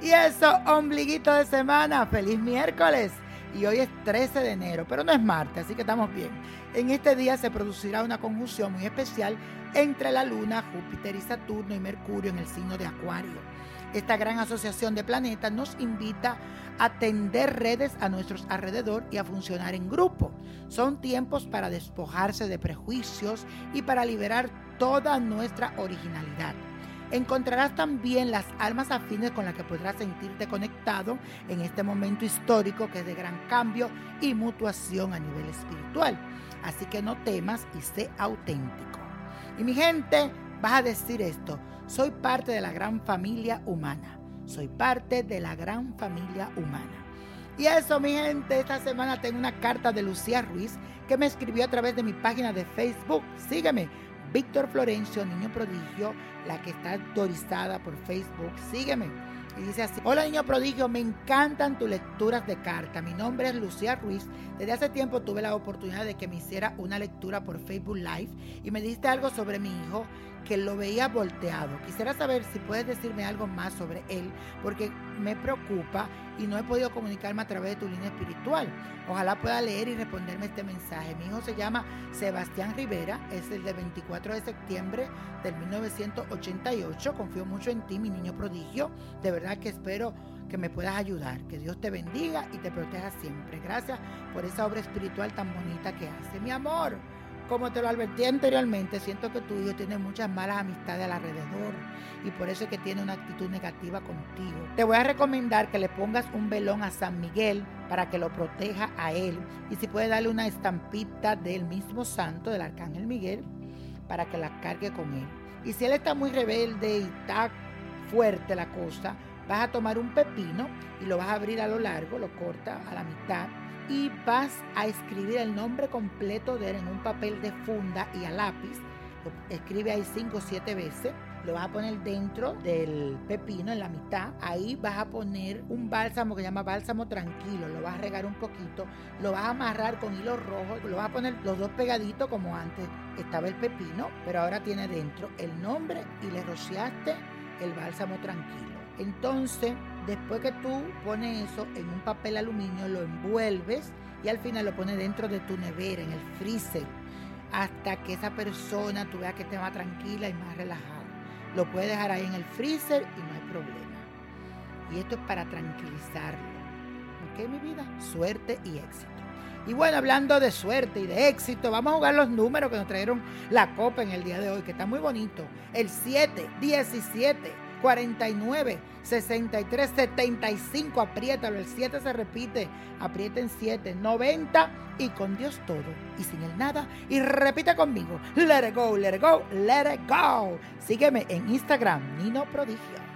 Y eso, ombliguito de semana, feliz miércoles. Y hoy es 13 de enero, pero no es martes, así que estamos bien. En este día se producirá una conjunción muy especial entre la Luna, Júpiter y Saturno y Mercurio en el signo de Acuario. Esta gran asociación de planetas nos invita a tender redes a nuestros alrededor y a funcionar en grupo. Son tiempos para despojarse de prejuicios y para liberar toda nuestra originalidad. Encontrarás también las almas afines con las que podrás sentirte conectado en este momento histórico que es de gran cambio y mutuación a nivel espiritual. Así que no temas y sé auténtico. Y mi gente, vas a decir esto, soy parte de la gran familia humana. Soy parte de la gran familia humana. Y eso, mi gente, esta semana tengo una carta de Lucía Ruiz que me escribió a través de mi página de Facebook. Sígueme, Víctor Florencio, Niño Prodigio, la que está autorizada por Facebook. Sígueme. Y dice así, hola niño prodigio, me encantan tus lecturas de carta. Mi nombre es Lucía Ruiz. Desde hace tiempo tuve la oportunidad de que me hiciera una lectura por Facebook Live y me diste algo sobre mi hijo que lo veía volteado. Quisiera saber si puedes decirme algo más sobre él, porque me preocupa y no he podido comunicarme a través de tu línea espiritual. Ojalá pueda leer y responderme este mensaje. Mi hijo se llama Sebastián Rivera, es el de 24 de septiembre del 1988. Confío mucho en ti, mi niño prodigio. De verdad que espero que me puedas ayudar. Que Dios te bendiga y te proteja siempre. Gracias por esa obra espiritual tan bonita que hace. Mi amor. Como te lo advertí anteriormente, siento que tu hijo tiene muchas malas amistades alrededor y por eso es que tiene una actitud negativa contigo. Te voy a recomendar que le pongas un velón a San Miguel para que lo proteja a él y si puedes darle una estampita del mismo santo, del arcángel Miguel, para que la cargue con él. Y si él está muy rebelde y está fuerte la cosa, vas a tomar un pepino y lo vas a abrir a lo largo, lo corta a la mitad y vas a escribir el nombre completo de él en un papel de funda y a lápiz. Lo escribe ahí cinco o siete veces. Lo vas a poner dentro del pepino en la mitad. Ahí vas a poner un bálsamo que se llama bálsamo tranquilo. Lo vas a regar un poquito. Lo vas a amarrar con hilo rojo. Lo vas a poner los dos pegaditos como antes estaba el pepino. Pero ahora tiene dentro el nombre y le rociaste el bálsamo tranquilo. Entonces, después que tú pones eso en un papel aluminio, lo envuelves y al final lo pones dentro de tu nevera, en el freezer, hasta que esa persona tú veas que esté más tranquila y más relajada. Lo puedes dejar ahí en el freezer y no hay problema. Y esto es para tranquilizarlo. ¿Ok, mi vida? Suerte y éxito. Y bueno, hablando de suerte y de éxito, vamos a jugar los números que nos trajeron la copa en el día de hoy, que está muy bonito. El 7, 17, 49 63 75. Apriétalo, el 7 se repite. Aprieten 7, 90 y con Dios todo y sin el nada. Y repite conmigo: Let it go, let it go, let it go. Sígueme en Instagram, Nino Prodigio.